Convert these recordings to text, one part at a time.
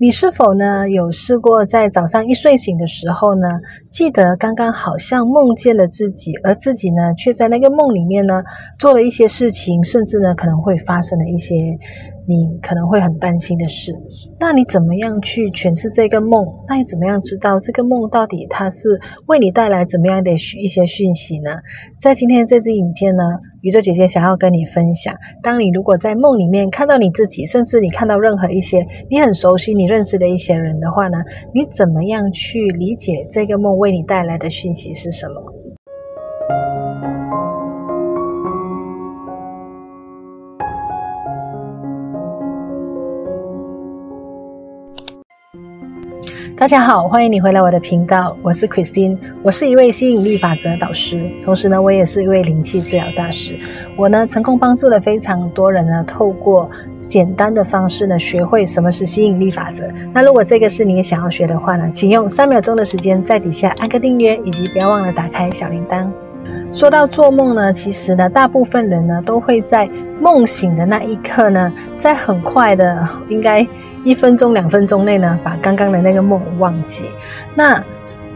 你是否呢有试过在早上一睡醒的时候呢，记得刚刚好像梦见了自己，而自己呢却在那个梦里面呢做了一些事情，甚至呢可能会发生了一些你可能会很担心的事。那你怎么样去诠释这个梦？那你怎么样知道这个梦到底它是为你带来怎么样的一些讯息呢？在今天这支影片呢，宇宙姐姐想要跟你分享，当你如果在梦里面看到你自己，甚至你看到任何一些你很熟悉、你认识的一些人的话呢，你怎么样去理解这个梦为你带来的讯息是什么？大家好，欢迎你回来我的频道，我是 Christine，我是一位吸引力法则导师，同时呢，我也是一位灵气治疗大师。我呢，成功帮助了非常多人呢，透过简单的方式呢，学会什么是吸引力法则。那如果这个是你也想要学的话呢，请用三秒钟的时间在底下按个订阅，以及不要忘了打开小铃铛。说到做梦呢，其实呢，大部分人呢，都会在梦醒的那一刻呢，在很快的应该。一分钟、两分钟内呢，把刚刚的那个梦忘记。那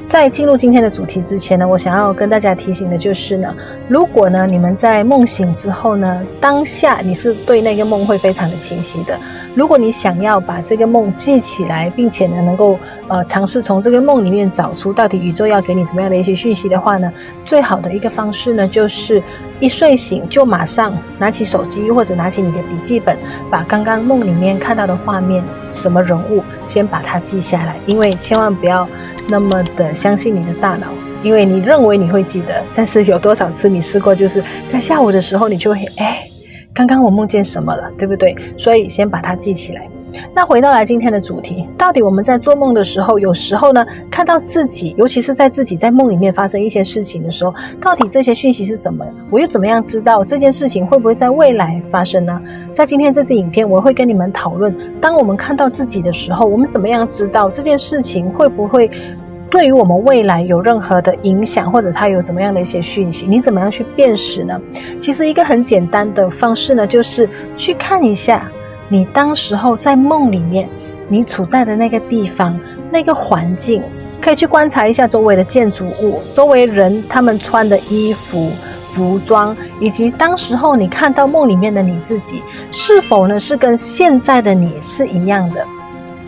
在进入今天的主题之前呢，我想要跟大家提醒的就是呢，如果呢你们在梦醒之后呢，当下你是对那个梦会非常的清晰的。如果你想要把这个梦记起来，并且呢能够呃尝试从这个梦里面找出到底宇宙要给你怎么样的一些讯息的话呢，最好的一个方式呢就是一睡醒就马上拿起手机或者拿起你的笔记本，把刚刚梦里面看到的画面、什么人物先把它记下来，因为千万不要。那么的相信你的大脑，因为你认为你会记得，但是有多少次你试过，就是在下午的时候，你就会哎，刚刚我梦见什么了，对不对？所以先把它记起来。那回到来今天的主题，到底我们在做梦的时候，有时候呢，看到自己，尤其是在自己在梦里面发生一些事情的时候，到底这些讯息是什么？我又怎么样知道这件事情会不会在未来发生呢？在今天这支影片，我会跟你们讨论，当我们看到自己的时候，我们怎么样知道这件事情会不会对于我们未来有任何的影响，或者它有什么样的一些讯息？你怎么样去辨识呢？其实一个很简单的方式呢，就是去看一下。你当时候在梦里面，你处在的那个地方、那个环境，可以去观察一下周围的建筑物、周围人他们穿的衣服、服装，以及当时候你看到梦里面的你自己，是否呢是跟现在的你是一样的？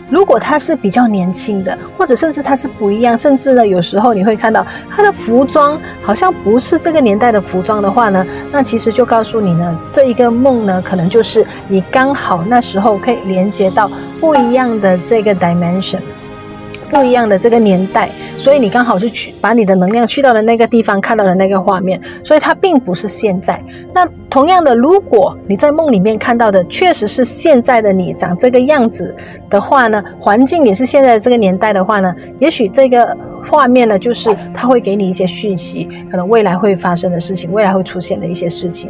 如果他是比较年轻的，或者甚至他是不一样，甚至呢，有时候你会看到他的服装好像不是这个年代的服装的话呢，那其实就告诉你呢，这一个梦呢，可能就是你刚好那时候可以连接到不一样的这个 dimension。不一样的这个年代，所以你刚好是去把你的能量去到了那个地方，看到了那个画面，所以它并不是现在。那同样的，如果你在梦里面看到的确实是现在的你长这个样子的话呢，环境也是现在这个年代的话呢，也许这个。画面呢，就是它会给你一些讯息，可能未来会发生的事情，未来会出现的一些事情。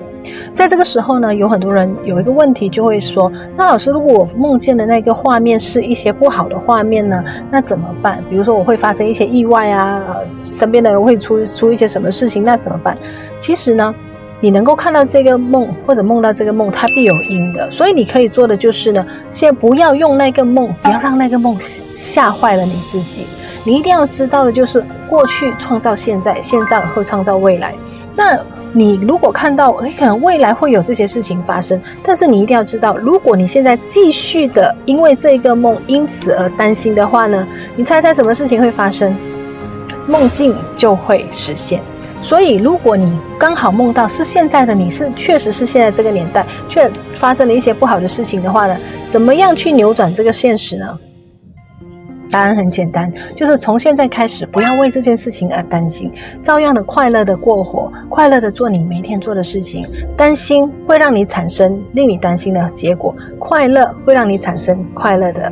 在这个时候呢，有很多人有一个问题，就会说：那老师，如果我梦见的那个画面是一些不好的画面呢，那怎么办？比如说我会发生一些意外啊，呃，身边的人会出出一些什么事情，那怎么办？其实呢，你能够看到这个梦，或者梦到这个梦，它必有因的。所以你可以做的就是呢，先不要用那个梦，不要让那个梦吓坏了你自己。你一定要知道的就是，过去创造现在，现在会创造未来。那你如果看到，诶，可能未来会有这些事情发生，但是你一定要知道，如果你现在继续的因为这个梦因此而担心的话呢，你猜猜什么事情会发生？梦境就会实现。所以，如果你刚好梦到是现在的你是确实是现在这个年代，却发生了一些不好的事情的话呢，怎么样去扭转这个现实呢？答案很简单，就是从现在开始，不要为这件事情而担心，照样的快乐的过活，快乐的做你每天做的事情。担心会让你产生令你担心的结果，快乐会让你产生快乐的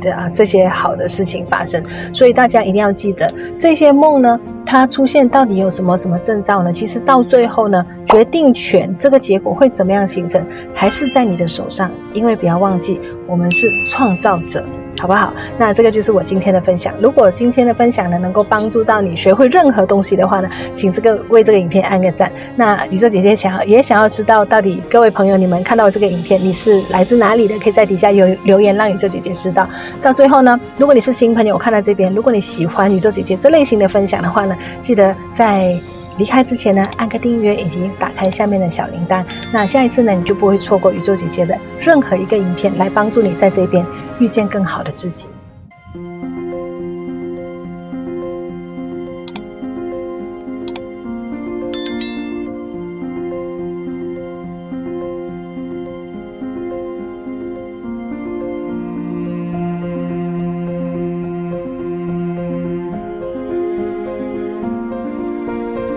的啊这些好的事情发生。所以大家一定要记得，这些梦呢，它出现到底有什么什么征兆呢？其实到最后呢，决定权这个结果会怎么样形成，还是在你的手上。因为不要忘记，我们是创造者。好不好？那这个就是我今天的分享。如果今天的分享呢，能够帮助到你学会任何东西的话呢，请这个为这个影片按个赞。那宇宙姐姐想要也想要知道，到底各位朋友你们看到这个影片，你是来自哪里的？可以在底下有留言，让宇宙姐姐知道。到最后呢，如果你是新朋友，我看到这边，如果你喜欢宇宙姐姐这类型的分享的话呢，记得在。离开之前呢，按个订阅以及打开下面的小铃铛。那下一次呢，你就不会错过宇宙姐姐的任何一个影片，来帮助你在这边遇见更好的自己。